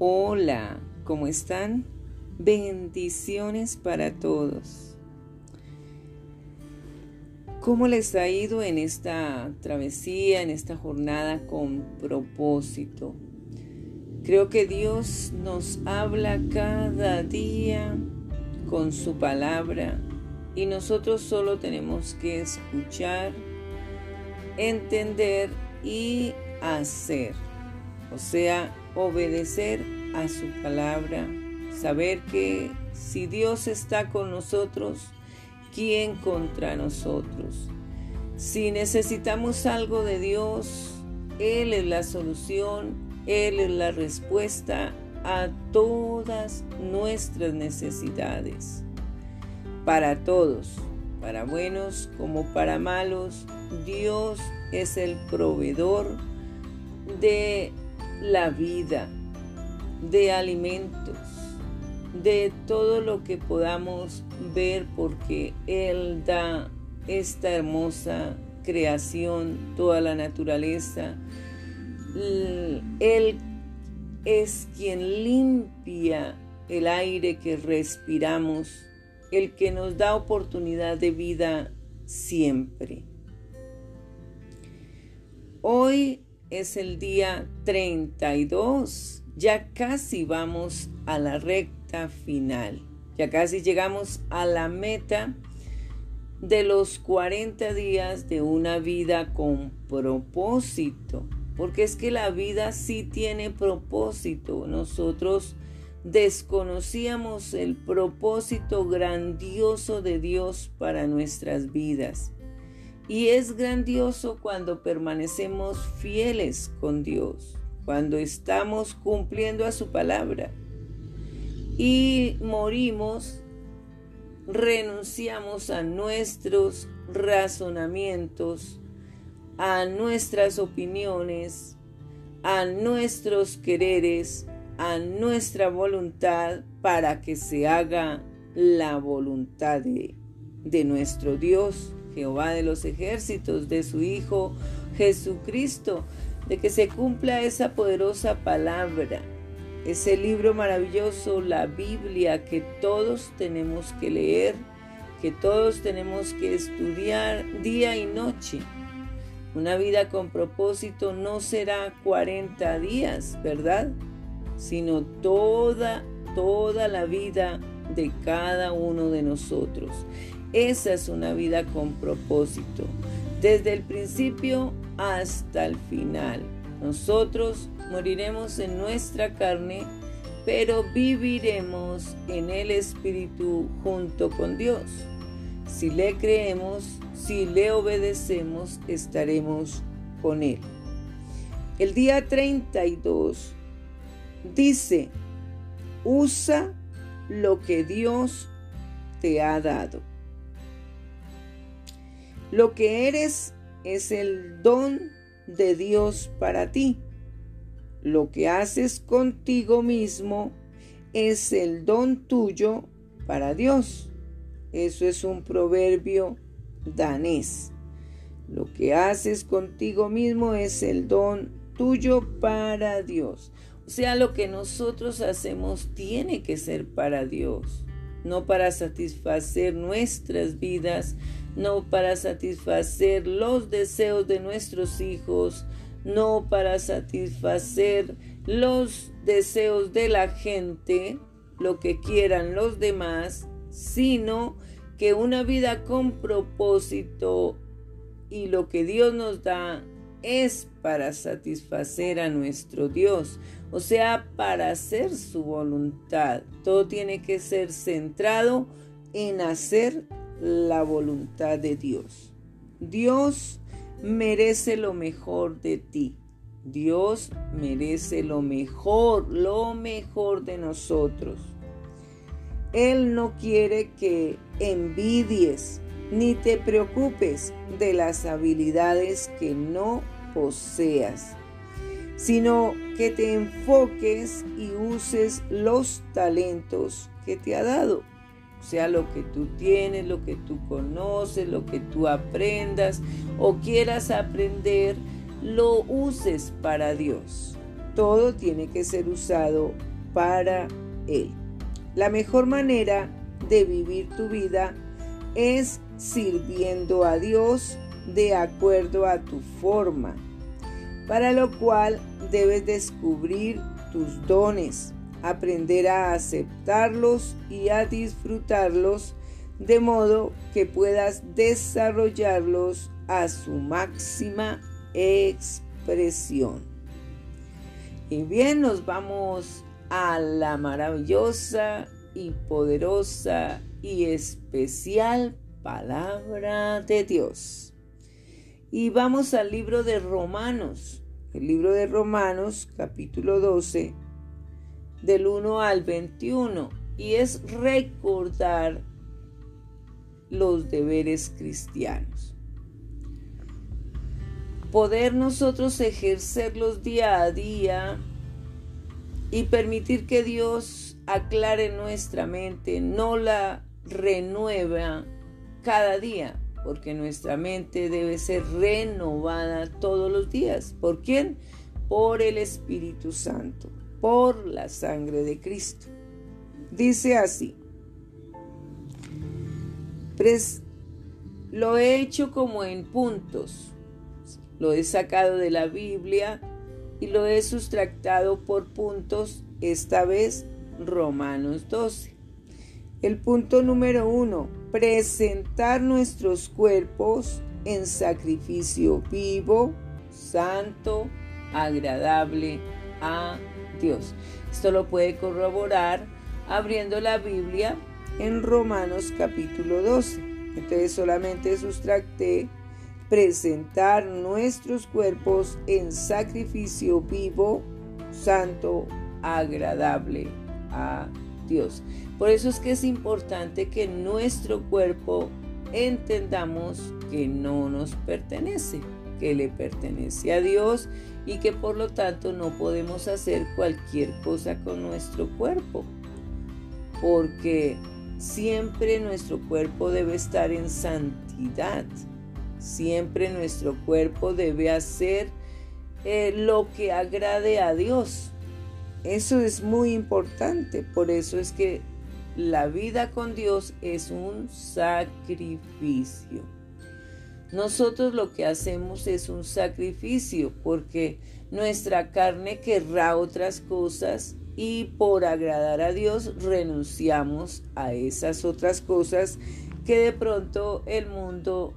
Hola, ¿cómo están? Bendiciones para todos. ¿Cómo les ha ido en esta travesía, en esta jornada con propósito? Creo que Dios nos habla cada día con su palabra y nosotros solo tenemos que escuchar, entender y hacer. O sea, obedecer a su palabra, saber que si Dios está con nosotros, ¿quién contra nosotros? Si necesitamos algo de Dios, Él es la solución, Él es la respuesta a todas nuestras necesidades. Para todos, para buenos como para malos, Dios es el proveedor de la vida, de alimentos, de todo lo que podamos ver porque Él da esta hermosa creación, toda la naturaleza. Él es quien limpia el aire que respiramos, el que nos da oportunidad de vida siempre. Hoy es el día 32. Ya casi vamos a la recta final. Ya casi llegamos a la meta de los 40 días de una vida con propósito. Porque es que la vida sí tiene propósito. Nosotros desconocíamos el propósito grandioso de Dios para nuestras vidas. Y es grandioso cuando permanecemos fieles con Dios, cuando estamos cumpliendo a su palabra. Y morimos, renunciamos a nuestros razonamientos, a nuestras opiniones, a nuestros quereres, a nuestra voluntad para que se haga la voluntad de, nuestro Dios Jehová de los ejércitos, de su Hijo Jesucristo, de que se cumpla esa poderosa palabra, ese libro maravilloso, la Biblia, que todos tenemos que leer, que todos tenemos que estudiar día y noche. Una vida con propósito no será 40 días, ¿verdad? Sino toda, toda la vida de cada uno de nosotros. Esa es una vida con propósito, desde el principio hasta el final. Nosotros moriremos en nuestra carne, pero viviremos en el Espíritu junto con Dios. Si le creemos, si le obedecemos, estaremos con Él. El día 32 dice, usa lo que Dios te ha dado. Lo que eres es el don de Dios para ti. Lo que haces contigo mismo es el don tuyo para Dios. Eso es un proverbio danés. Lo que haces contigo mismo es el don tuyo para Dios. O sea, lo que nosotros hacemos tiene que ser para Dios, no para satisfacer nuestras vidas, no para satisfacer los deseos de nuestros hijos, no para satisfacer los deseos de la gente, lo que quieran los demás, sino que una vida con propósito y lo que Dios nos da es para satisfacer a nuestro Dios, o sea, para hacer su voluntad. Todo tiene que ser centrado en hacer la voluntad de Dios. Dios merece lo mejor de ti. Dios merece lo mejor, lo mejor de nosotros. Él no quiere que envidies ni te preocupes de las habilidades que no poseas, sino que te enfoques y uses los talentos que te ha dado sea lo que tú tienes, lo que tú conoces, lo que tú aprendas o quieras aprender, lo uses para Dios. todo tiene que ser usado para Él. La mejor manera de vivir tu vida es sirviendo a Dios de acuerdo a tu forma, para lo cual debes descubrir tus dones, aprender a aceptarlos y a disfrutarlos de modo que puedas desarrollarlos a su máxima expresión. Y bien, nos vamos a la maravillosa y poderosa y especial palabra de Dios. Y vamos al libro de Romanos, el libro de Romanos capítulo 12, del 1 al 21, y es recordar los deberes cristianos. Poder nosotros ejercerlos día a día y permitir que Dios aclare nuestra mente, no la renueva cada día, porque nuestra mente debe ser renovada todos los días. ¿Por quién? Por el Espíritu Santo, por la sangre de Cristo. Dice así, lo he hecho como en puntos, lo he sacado de la Biblia y lo he sustractado por puntos, esta vez Romanos 12. El punto número uno, presentar nuestros cuerpos en sacrificio vivo, santo, agradable a Dios. Esto lo puede corroborar abriendo la Biblia en Romanos capítulo 12. Entonces solamente sustracté presentar nuestros cuerpos en sacrificio vivo, santo, agradable a Dios. Por eso es que es importante que nuestro cuerpo entendamos que no nos pertenece, que le pertenece a Dios y que por lo tanto no podemos hacer cualquier cosa con nuestro cuerpo. Porque siempre nuestro cuerpo debe estar en santidad. Siempre nuestro cuerpo debe hacer eh, lo que agrade a Dios. Eso es muy importante, por eso es que la vida con Dios es un sacrificio. Nosotros lo que hacemos es un sacrificio porque nuestra carne querrá otras cosas y por agradar a Dios renunciamos a esas otras cosas que de pronto el mundo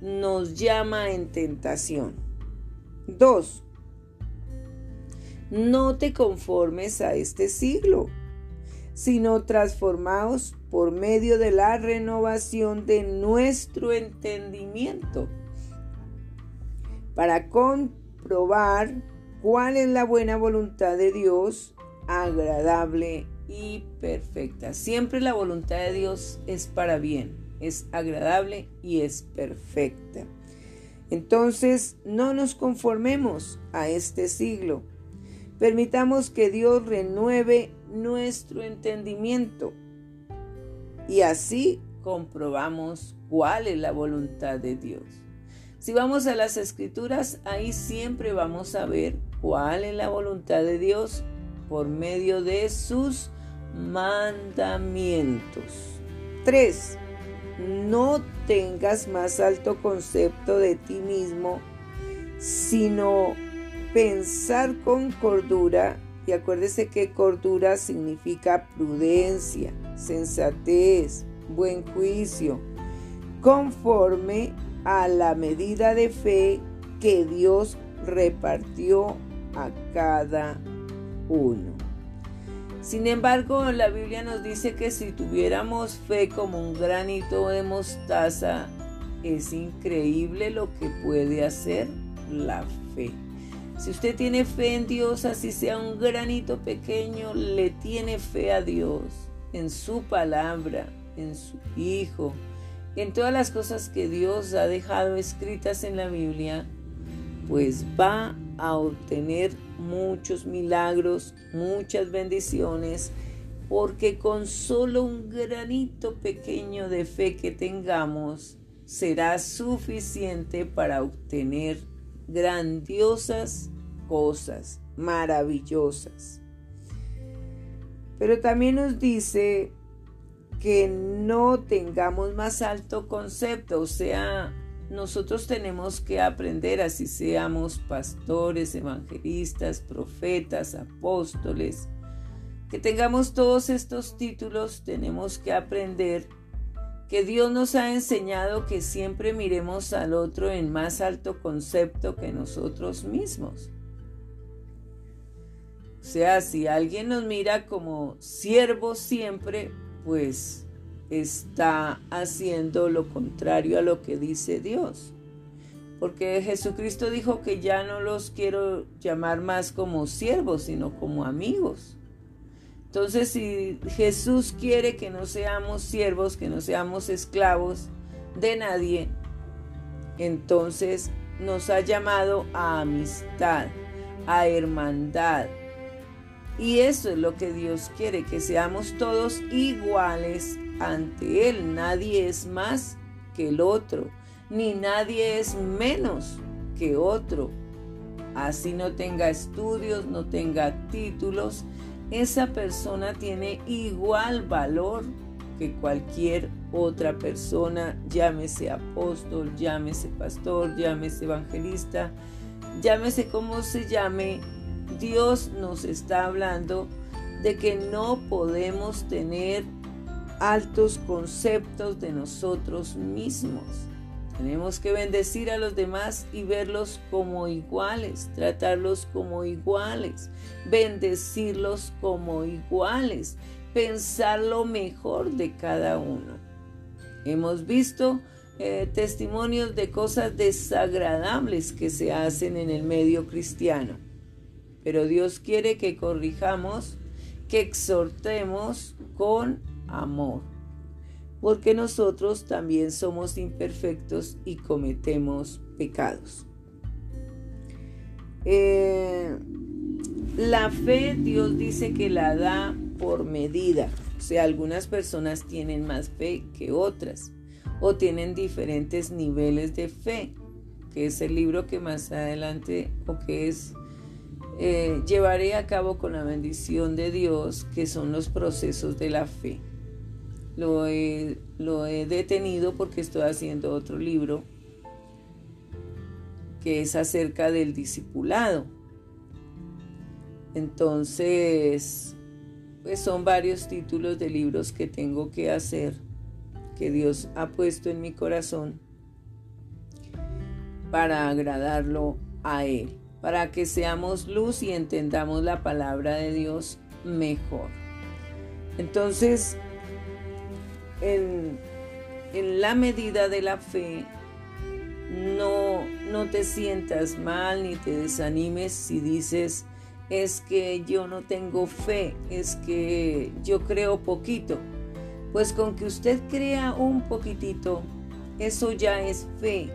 nos llama en tentación. Dos, no te conformes a este siglo, sino transformaos por medio de la renovación de nuestro entendimiento para comprobar cuál es la buena voluntad de Dios, agradable y perfecta. Siempre la voluntad de Dios es para bien, es agradable y es perfecta. Entonces, no nos conformemos a este siglo, Permitamos que Dios renueve nuestro entendimiento y así comprobamos cuál es la voluntad de Dios. Si vamos a las escrituras, ahí siempre vamos a ver cuál es la voluntad de Dios por medio de sus mandamientos. 3. No tengas más alto concepto de ti mismo, sino pensar con cordura, y acuérdese que cordura significa prudencia, sensatez, buen juicio, conforme a la medida de fe que Dios repartió a cada uno. Sin embargo, la Biblia nos dice que si tuviéramos fe como un granito de mostaza, es increíble lo que puede hacer la fe. Si usted tiene fe en Dios, así sea un granito pequeño, le tiene fe a Dios, en su palabra, en su Hijo, en todas las cosas que Dios ha dejado escritas en la Biblia, pues va a obtener muchos milagros, muchas bendiciones, porque con solo un granito pequeño de fe que tengamos será suficiente para obtener grandiosas cosas, maravillosas. Pero también nos dice que no tengamos más alto concepto, o sea, nosotros tenemos que aprender, así seamos pastores, evangelistas, profetas, apóstoles, que tengamos todos estos títulos, tenemos que aprender que Dios nos ha enseñado que siempre miremos al otro en más alto concepto que nosotros mismos. Sea, si alguien nos mira como siervos siempre, pues está haciendo lo contrario a lo que dice Dios. Porque Jesucristo dijo que ya no los quiero llamar más como siervos, sino como amigos. Entonces, si Jesús quiere que no seamos siervos, que no seamos esclavos de nadie, entonces nos ha llamado a amistad, a hermandad, y eso es lo que Dios quiere, que seamos todos iguales ante Él. Nadie es más que el otro, ni nadie es menos que otro. Así no tenga estudios, no tenga títulos, esa persona tiene igual valor que cualquier otra persona, llámese apóstol, llámese pastor, llámese evangelista, llámese como se llame, Dios nos está hablando de que no podemos tener altos conceptos de nosotros mismos. Tenemos que bendecir a los demás y verlos como iguales, tratarlos como iguales, bendecirlos como iguales, pensar lo mejor de cada uno. Hemos visto eh, testimonios de cosas desagradables que se hacen en el medio cristiano pero Dios quiere que corrijamos, que exhortemos con amor, porque nosotros también somos imperfectos y cometemos pecados. Eh, la fe Dios dice que la da por medida, o sea, algunas personas tienen más fe que otras o tienen diferentes niveles de fe, que es el libro que más adelante o que es eh, llevaré a cabo con la bendición de Dios, que son los procesos de la fe. Lo he, lo he detenido porque estoy haciendo otro libro que es acerca del discipulado. Entonces, pues son varios títulos de libros que tengo que hacer, que Dios ha puesto en mi corazón para agradarlo a Él para que seamos luz y entendamos la palabra de Dios mejor. Entonces, en, la medida de la fe, no, no te sientas mal ni te desanimes si dices, es que yo no tengo fe, es que yo creo poquito. Pues con que usted crea un poquitito, eso ya es fe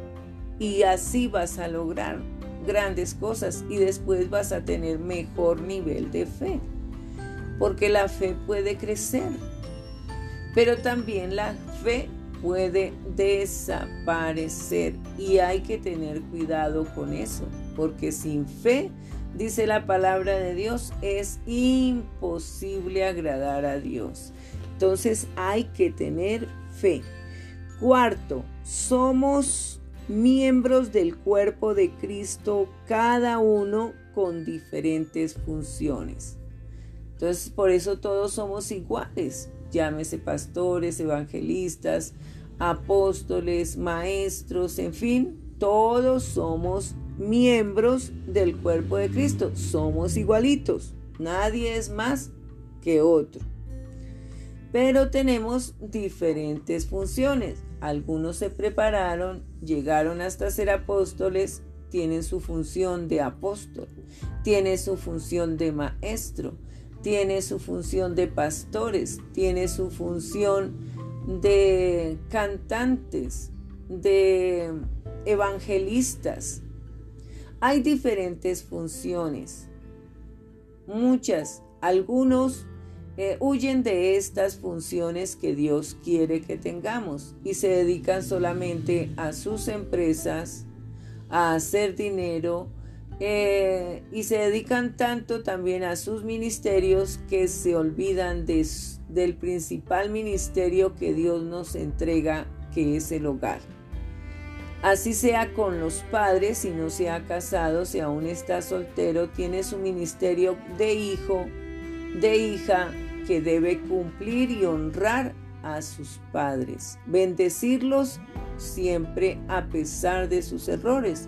y así vas a lograr grandes cosas y después vas a tener mejor nivel de fe. Porque la fe puede crecer, pero también la fe puede desaparecer y hay que tener cuidado con eso, porque sin fe, dice la palabra de Dios, es imposible agradar a Dios. Entonces hay que tener fe. Cuarto, somos miembros del cuerpo de Cristo, cada uno con diferentes funciones. Entonces, por eso todos somos iguales, llámese pastores, evangelistas, apóstoles, maestros, en fin, todos somos miembros del cuerpo de Cristo, somos igualitos, nadie es más que otro. Pero tenemos diferentes funciones. Algunos se prepararon, llegaron hasta ser apóstoles, tienen su función de apóstol, tiene su función de maestro, tiene su función de pastores, tiene su función de cantantes, de evangelistas. Hay diferentes funciones, muchas, algunos eh, huyen de estas funciones que Dios quiere que tengamos y se dedican solamente a sus empresas, a hacer dinero eh, y se dedican tanto también a sus ministerios que se olvidan del principal ministerio que Dios nos entrega, que es el hogar. Así sea con los padres, si no se ha casado, si aún está soltero, tiene su ministerio de hijo, de hija, que debe cumplir y honrar a sus padres, bendecirlos siempre a pesar de sus errores,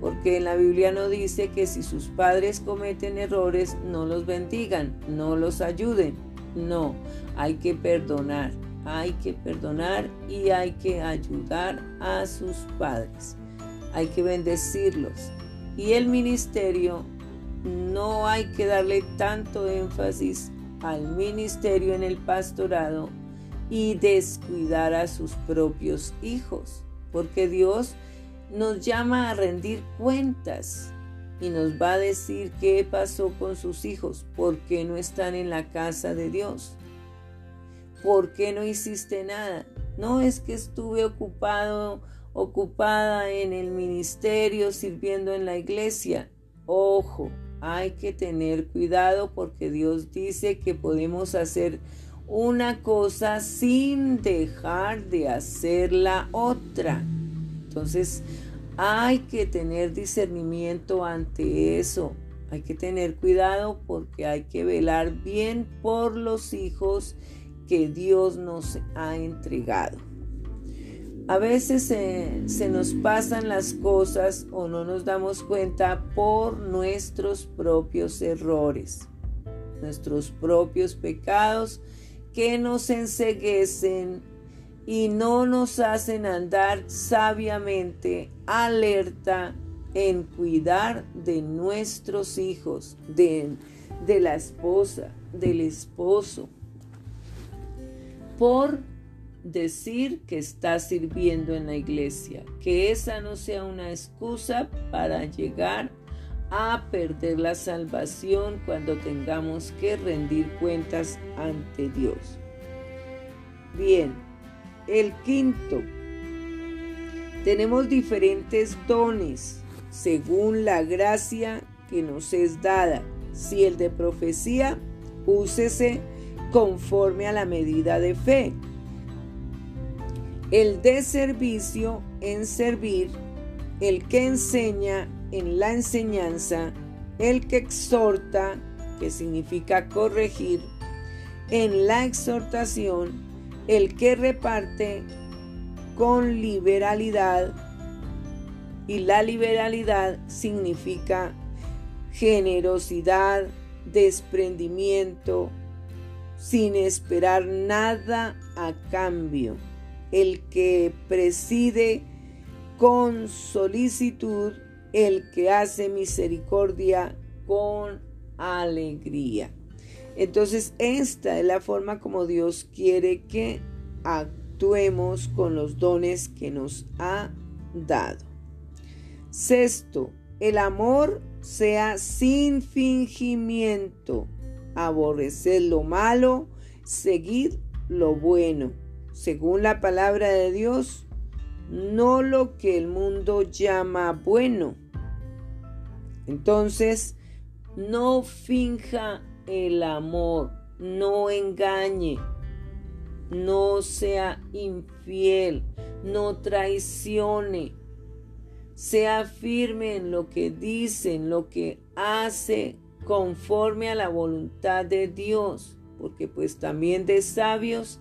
porque en la Biblia no dice que si sus padres cometen errores, no los bendigan, no los ayuden, no, hay que perdonar hay que perdonar y hay que ayudar a sus padres. Hay que bendecirlos. Y el ministerio, no hay que darle tanto énfasis al ministerio en el pastorado y descuidar a sus propios hijos, porque Dios nos llama a rendir cuentas y nos va a decir qué pasó con sus hijos, por qué no están en la casa de Dios. ¿por qué no hiciste nada? No es que estuve ocupado, ocupada en el ministerio, sirviendo en la iglesia. Ojo, hay que tener cuidado porque Dios dice que podemos hacer una cosa sin dejar de hacer la otra. Entonces, hay que tener discernimiento ante eso. Hay que tener cuidado porque hay que velar bien por los hijos que Dios nos ha entregado. A veces se, nos pasan las cosas o no nos damos cuenta por nuestros propios errores, nuestros propios pecados que nos enseguecen y no nos hacen andar sabiamente, alerta en cuidar de nuestros hijos, de, de la esposa, del esposo, por decir que está sirviendo en la iglesia. Que esa no sea una excusa para llegar a perder la salvación cuando tengamos que rendir cuentas ante Dios. Bien, el quinto. Tenemos diferentes dones según la gracia que nos es dada. Si el de profecía, úsese conforme a la medida de fe. El de servicio en servir, el que enseña en la enseñanza, el que exhorta, que significa corregir, en la exhortación, el que reparte con liberalidad, y la liberalidad significa generosidad, desprendimiento, sin esperar nada a cambio. El que preside con solicitud, el que hace misericordia con alegría. Entonces, esta es la forma como Dios quiere que actuemos con los dones que nos ha dado. Sexto, el amor sea sin fingimiento aborrecer lo malo, seguir lo bueno, según la palabra de Dios, no lo que el mundo llama bueno. Entonces, no finja el amor, no engañe, no sea infiel, no traicione, sea firme en lo que dice, en lo que hace conforme a la voluntad de Dios, porque pues también de sabios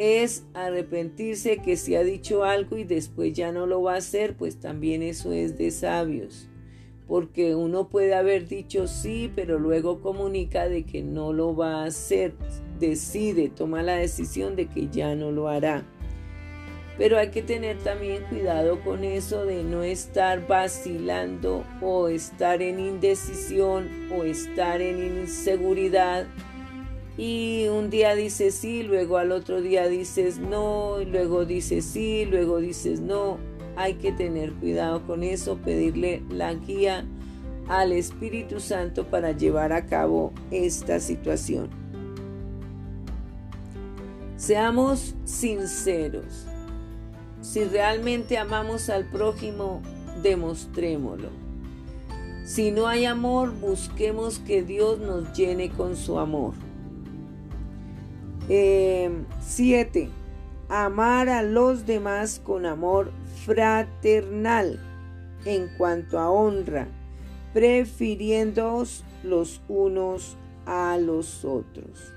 es arrepentirse que se ha dicho algo y después ya no lo va a hacer, pues también eso es de sabios. Porque uno puede haber dicho sí, pero luego comunica de que no lo va a hacer, decide, toma la decisión de que ya no lo hará. Pero hay que tener también cuidado con eso de no estar vacilando o estar en indecisión o estar en inseguridad. Y un día dices sí, luego al otro día dices no, y luego dices sí, luego dices no. Hay que tener cuidado con eso, pedirle la guía al Espíritu Santo para llevar a cabo esta situación. Seamos sinceros. Si realmente amamos al prójimo, demostrémoslo. Si no hay amor, busquemos que Dios nos llene con su amor. 7. Em, amar a los demás con amor fraternal en cuanto a honra, prefiriéndoos los unos a los otros.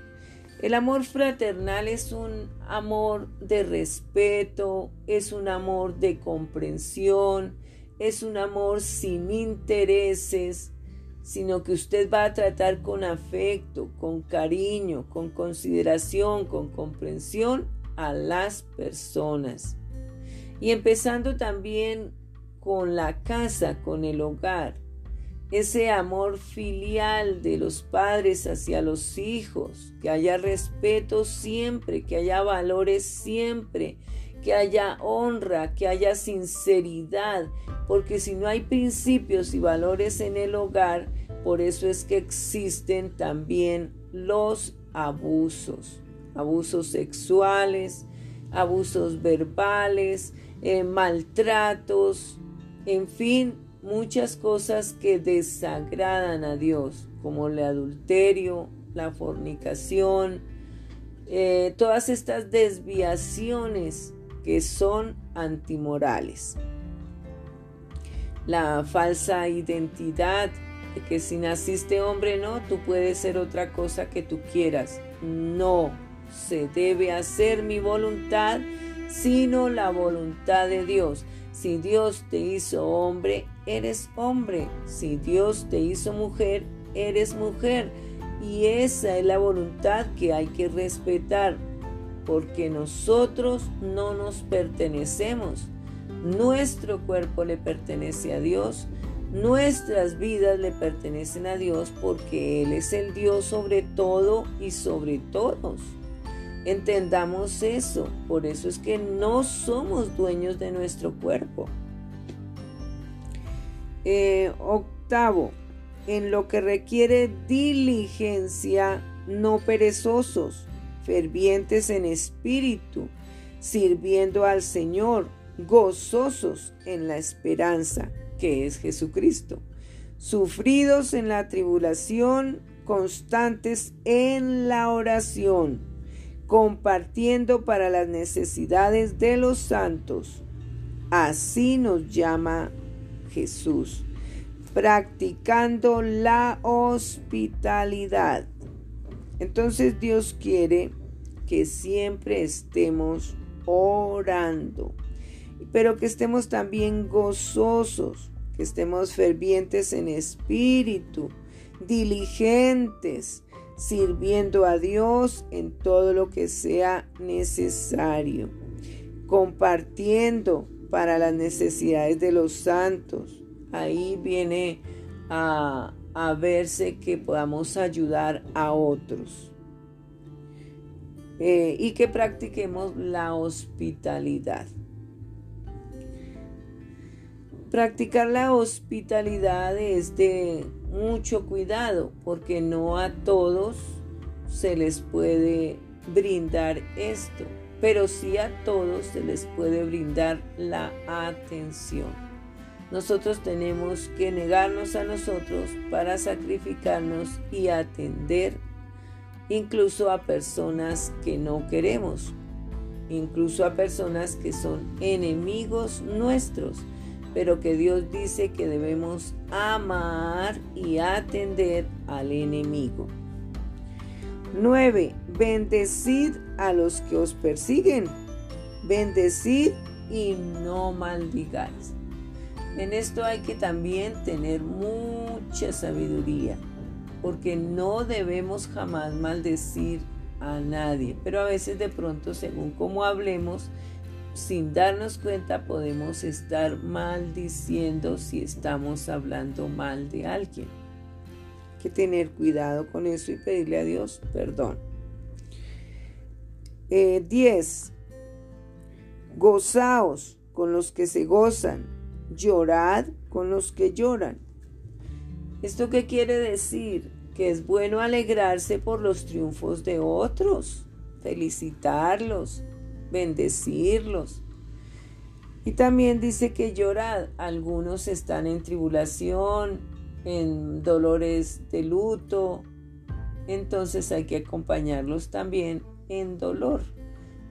El amor fraternal es un amor de respeto, es un amor de comprensión, es un amor sin intereses, sino que usted va a tratar con afecto, con cariño, con consideración, con comprensión a las personas. Y empezando también con la casa, con el hogar, ese amor filial de los padres hacia los hijos, que haya respeto siempre, que haya valores siempre, que haya honra, que haya sinceridad, porque si no hay principios y valores en el hogar, por eso es que existen también los abusos, abusos sexuales, abusos verbales, eh, maltratos, en fin, muchas cosas que desagradan a Dios, como el adulterio, la fornicación, eh, todas estas desviaciones que son antimorales. La falsa identidad de que si naciste hombre, no, tú puedes ser otra cosa que tú quieras. No, se debe hacer mi voluntad, sino la voluntad de Dios. Si Dios te hizo hombre, eres hombre. Si Dios te hizo mujer, eres mujer. Y esa es la voluntad que hay que respetar porque nosotros no nos pertenecemos. Nuestro cuerpo le pertenece a Dios, nuestras vidas le pertenecen a Dios porque Él es el Dios sobre todo y sobre todos. Entendamos eso, por eso es que no somos dueños de nuestro cuerpo. Eh, octavo, en lo que requiere diligencia, no perezosos fervientes en espíritu, sirviendo al Señor, gozosos en la esperanza, que es Jesucristo, sufridos en la tribulación, constantes en la oración, compartiendo para las necesidades de los santos. Así nos llama Jesús, practicando la hospitalidad entonces Dios quiere que siempre estemos orando, pero que estemos también gozosos, que estemos fervientes en espíritu, diligentes, sirviendo a Dios en todo lo que sea necesario, compartiendo para las necesidades de los santos. Ahí viene a, a verse que podamos ayudar a otros eh, y que practiquemos la hospitalidad. Practicar la hospitalidad es de mucho cuidado porque no a todos se les puede brindar esto, pero sí a todos se les puede brindar la atención. Nosotros tenemos que negarnos a nosotros para sacrificarnos y atender incluso a personas que no queremos, incluso a personas que son enemigos nuestros, pero que Dios dice que debemos amar y atender al enemigo. 9. Bendecid a los que os persiguen. Bendecid y no maldigáis. En esto hay que también tener mucha sabiduría, porque no debemos jamás maldecir a nadie, pero a veces de pronto, según cómo hablemos, sin darnos cuenta podemos estar maldiciendo si estamos hablando mal de alguien. Hay que tener cuidado con eso y pedirle a Dios perdón. 10. Eh, Gozaos con los que se gozan llorad con los que lloran. ¿Esto qué quiere decir? Que es bueno alegrarse por los triunfos de otros, felicitarlos, bendecirlos. Y también dice que llorad. Algunos están en tribulación, en dolores de luto, entonces hay que acompañarlos también en dolor.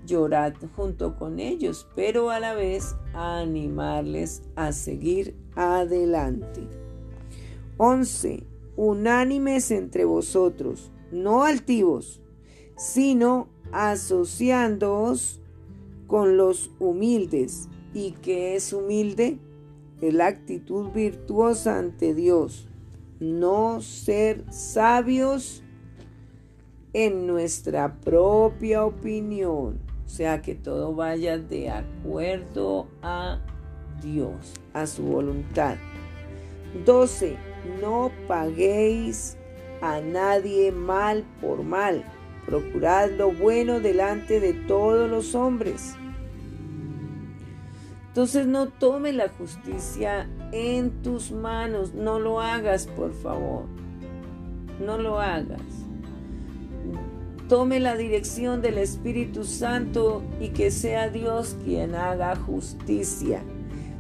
Llorar junto con ellos, pero a la vez animarles a seguir adelante. 11. Unánimes entre vosotros, no altivos, sino asociándoos con los humildes. ¿Y qué es humilde? Es la actitud virtuosa ante Dios. No ser sabios en nuestra propia opinión. Sea, que todo vaya de acuerdo a Dios, a su voluntad. 12. No paguéis a nadie mal por mal. Procurad lo bueno delante de todos los hombres. Entonces no tome la justicia en tus manos. No lo hagas, por favor. No lo hagas. Tome la dirección del Espíritu Santo y que sea Dios quien haga justicia.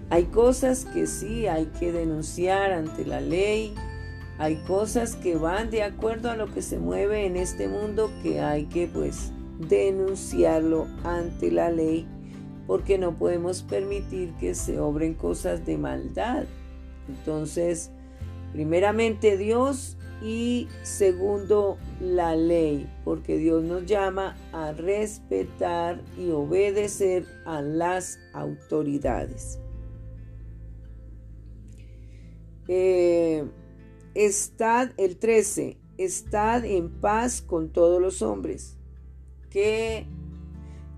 Hay cosas que sí hay que denunciar ante la ley, hay cosas que van de acuerdo a lo que se mueve en este mundo que hay que pues denunciarlo ante la ley porque no podemos permitir que se obren cosas de maldad. Entonces, primeramente Dios y segundo la ley, porque Dios nos llama a respetar y obedecer a las autoridades. Eh, Estad, el 13, estad en paz con todos los hombres. Que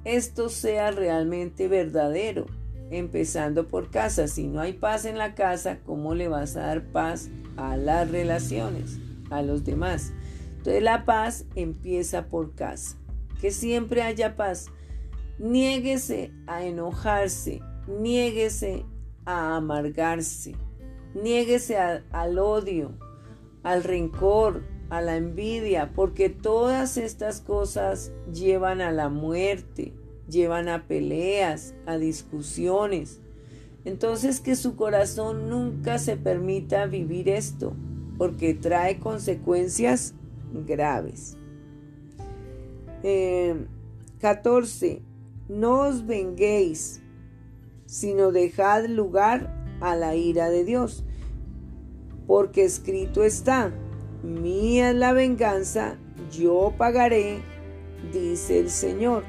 esto sea realmente verdadero, empezando por casa. Si no hay paz en la casa, ¿cómo le vas a dar paz a las relaciones, a los demás? Entonces la paz empieza por casa. Que siempre haya paz. Niéguese a enojarse, niéguese a amargarse, niéguese al odio, al rencor, a la envidia, porque todas estas cosas llevan a la muerte, llevan a peleas, a discusiones. Entonces que su corazón nunca se permita vivir esto, porque trae consecuencias graves. 14. Eh, no os venguéis, sino dejad lugar a la ira de Dios porque escrito está, mía es la venganza, yo pagaré, dice el Señor.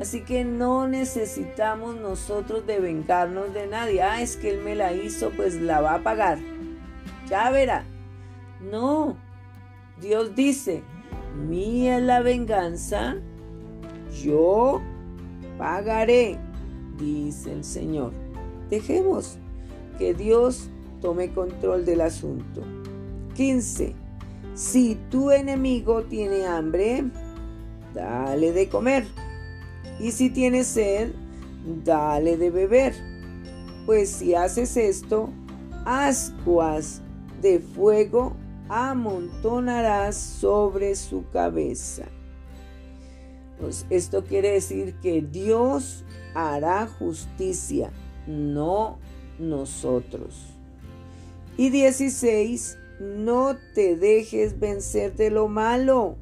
Así que no necesitamos nosotros de vengarnos de nadie. Ah, es que Él me la hizo, pues la va a pagar. Ya verá. No, Dios dice, mía la venganza, yo pagaré, dice el Señor. Dejemos que Dios tome control del asunto. 15. Si tu enemigo tiene hambre, dale de comer. Y si tiene sed, dale de beber. Pues si haces esto, ascuas de fuego amontonarás sobre su cabeza. Pues esto quiere decir que Dios hará justicia, no nosotros. Y 16, no te dejes vencer de lo malo,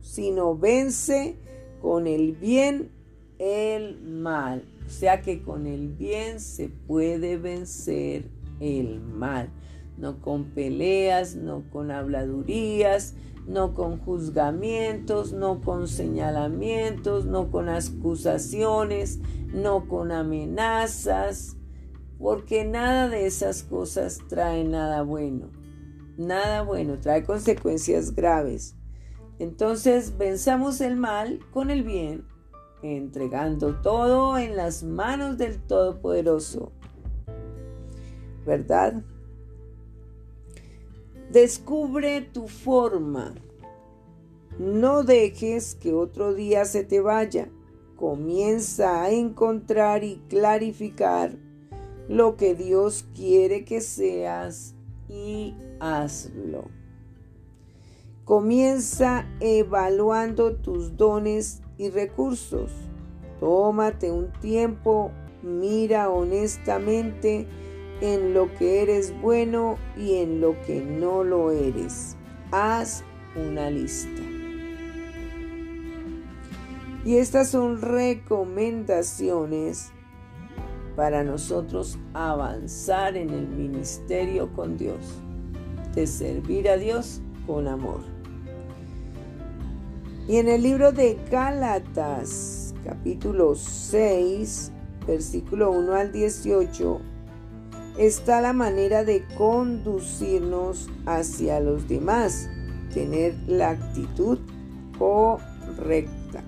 sino vence con el bien el mal. O sea que con el bien se puede vencer el mal. No con peleas, no con habladurías, no con juzgamientos, no con señalamientos, no con acusaciones, no con amenazas, porque nada de esas cosas trae nada bueno. Nada bueno, trae consecuencias graves. Entonces venzamos el mal con el bien, entregando todo en las manos del Todopoderoso. ¿Verdad? Descubre tu forma. No dejes que otro día se te vaya. Comienza a encontrar y clarificar lo que Dios quiere que seas y hazlo. Comienza evaluando tus dones y recursos. Tómate un tiempo, mira honestamente en lo que eres bueno y en lo que no lo eres. Haz una lista. Y estas son recomendaciones para nosotros avanzar en el ministerio con Dios, de servir a Dios con amor. Y en el libro de Gálatas, capítulo 6, versículo 1 al 18, está la manera de conducirnos hacia los demás, tener la actitud correcta.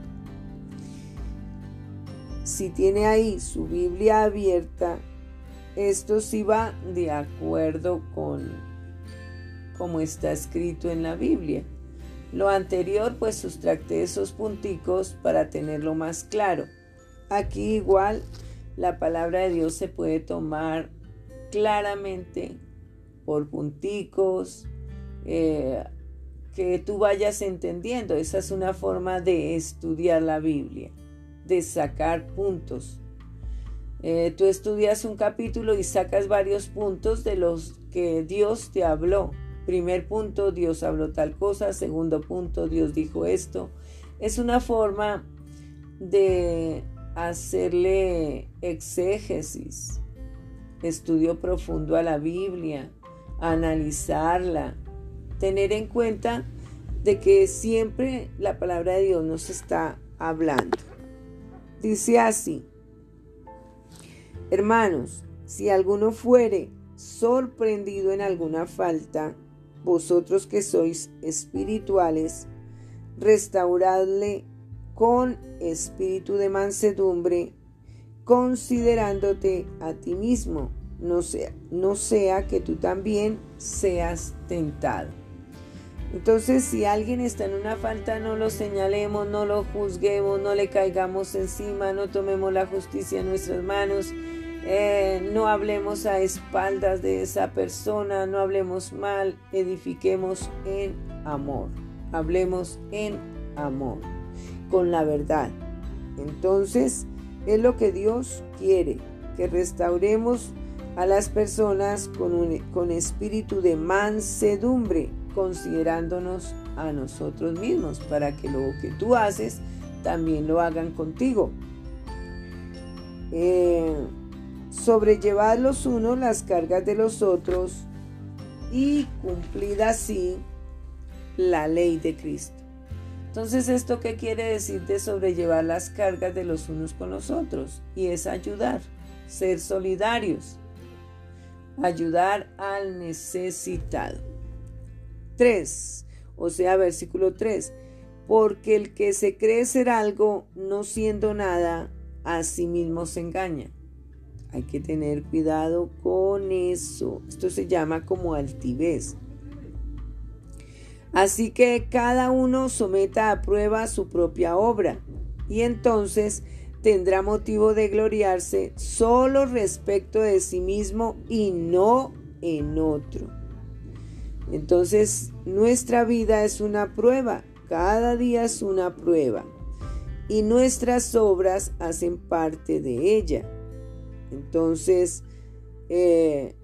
Si tiene ahí su Biblia abierta, esto sí va de acuerdo con como está escrito en la Biblia. Lo anterior pues sustracté esos punticos para tenerlo más claro. Aquí igual la palabra de Dios se puede tomar claramente por punticos, eh, que tú vayas entendiendo. Esa es una forma de estudiar la Biblia, de sacar puntos. Eh, tú estudias un capítulo y sacas varios puntos de los que Dios te habló. Primer punto, Dios habló tal cosa. Segundo punto, Dios dijo esto. Es una forma de hacerle exégesis estudio profundo a la Biblia, analizarla, tener en cuenta de que siempre la palabra de Dios nos está hablando. Dice así, hermanos, si alguno fuere sorprendido en alguna falta, vosotros que sois espirituales, restauradle con espíritu de mansedumbre, considerándote a ti mismo, no sea, no sea que tú también seas tentado. Entonces, si alguien está en una falta, no lo señalemos, no lo juzguemos, no le caigamos encima, no tomemos la justicia en nuestras manos, eh, no hablemos a espaldas de esa persona, no hablemos mal, edifiquemos en amor, hablemos en amor, con la verdad. Entonces, es lo que Dios quiere, que restauremos a las personas con, un, con espíritu de mansedumbre, considerándonos a nosotros mismos, para que lo que tú haces también lo hagan contigo. Eh, sobrellevad los unos las cargas de los otros y cumplid así la ley de Cristo. Entonces, ¿esto qué quiere decir de sobrellevar las cargas de los unos con los otros? Y es ayudar, ser solidarios, ayudar al necesitado. 3, o sea, versículo 3, porque el que se cree ser algo no siendo nada, a sí mismo se engaña. Hay que tener cuidado con eso. Esto se llama como altivez. Así que cada uno someta a prueba su propia obra y entonces tendrá motivo de gloriarse solo respecto de sí mismo y no en otro. Entonces nuestra vida es una prueba, cada día es una prueba y nuestras obras hacen parte de ella. Entonces, eh,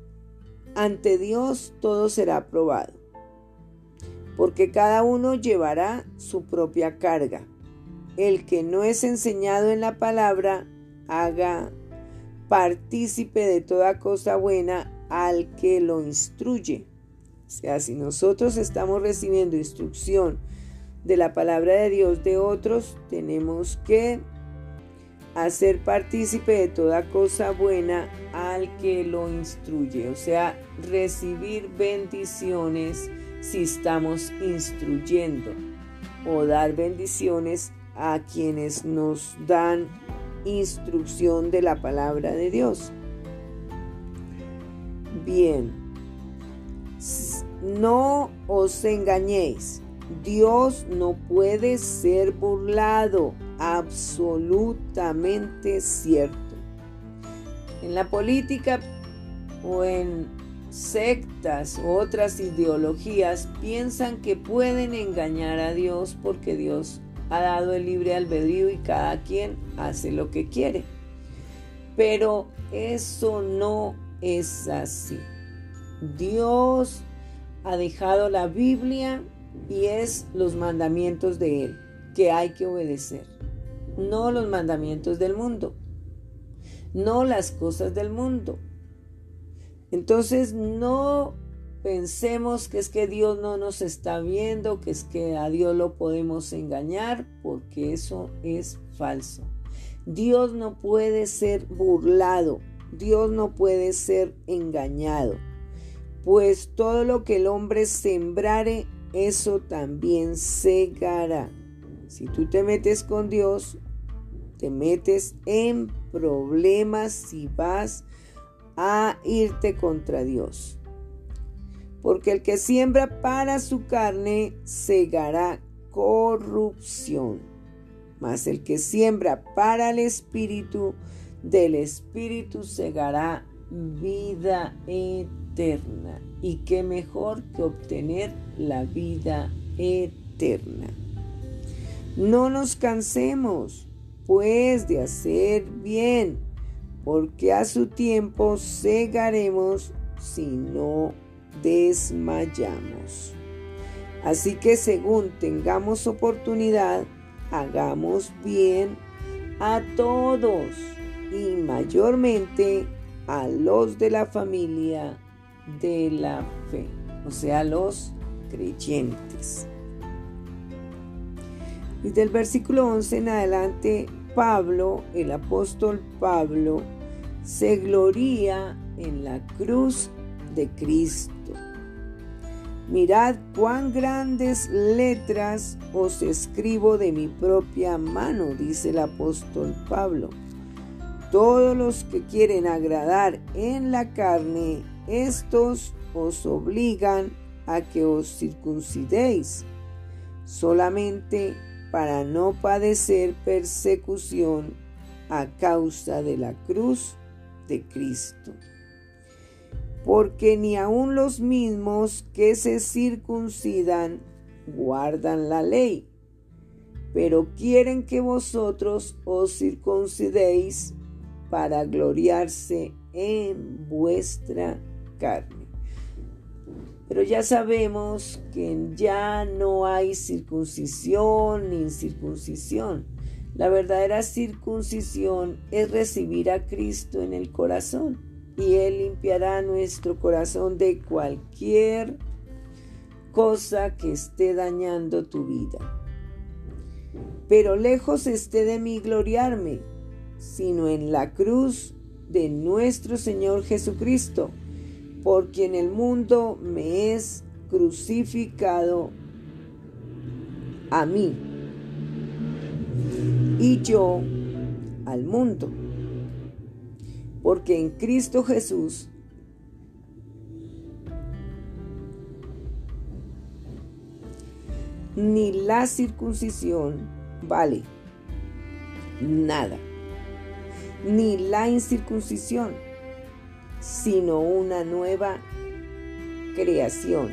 ante Dios todo será probado porque cada uno llevará su propia carga. El que no es enseñado en la palabra, haga partícipe de toda cosa buena al que lo instruye. O sea, si nosotros estamos recibiendo instrucción de la palabra de Dios de otros, tenemos que hacer partícipe de toda cosa buena al que lo instruye. O sea, recibir bendiciones si estamos instruyendo o dar bendiciones a quienes nos dan instrucción de la palabra de Dios. Bien, no os engañéis. Dios no puede ser burlado, absolutamente cierto. En la política o en sectas u otras ideologías piensan que pueden engañar a Dios porque Dios ha dado el libre albedrío y cada quien hace lo que quiere. Pero eso no es así. Dios ha dejado la Biblia y es los mandamientos de Él que hay que obedecer, no los mandamientos del mundo, no las cosas del mundo. Entonces no pensemos que es que Dios no nos está viendo, que es que a Dios lo podemos engañar, porque eso es falso. Dios no puede ser burlado, Dios no puede ser engañado, pues todo lo que el hombre sembrare, eso también segará. Si tú te metes con Dios, te metes en problemas si vas a irte contra Dios. Porque el que siembra para su carne segará corrupción. Mas el que siembra para el espíritu, del espíritu segará vida eterna. Y qué mejor que obtener la vida eterna. No nos cansemos, pues, de hacer bien, porque a su tiempo segaremos si no desmayamos. Así que según tengamos oportunidad, hagamos bien a todos y mayormente a los de la familia de la fe, o sea, los creyentes. Desde el versículo 11 en adelante, Pablo, el apóstol Pablo, se gloría en la cruz de Cristo. Mirad cuán grandes letras os escribo de mi propia mano, dice el apóstol Pablo. Todos los que quieren agradar en la carne, estos os obligan a que os circuncidéis. Solamente para no padecer persecución a causa de la cruz de Cristo. Porque ni aun los mismos que se circuncidan guardan la ley, pero quieren que vosotros os circuncidéis para gloriarse en vuestra carne. Pero ya sabemos que ya no hay circuncisión ni incircuncisión. La verdadera circuncisión es recibir a Cristo en el corazón y Él limpiará nuestro corazón de cualquier cosa que esté dañando tu vida. Pero lejos esté de mí gloriarme, sino en la cruz de nuestro Señor Jesucristo porque en el mundo me es crucificado a mí y yo al mundo. Porque en Cristo Jesús ni la circuncisión vale nada, ni la incircuncisión sino una nueva creación.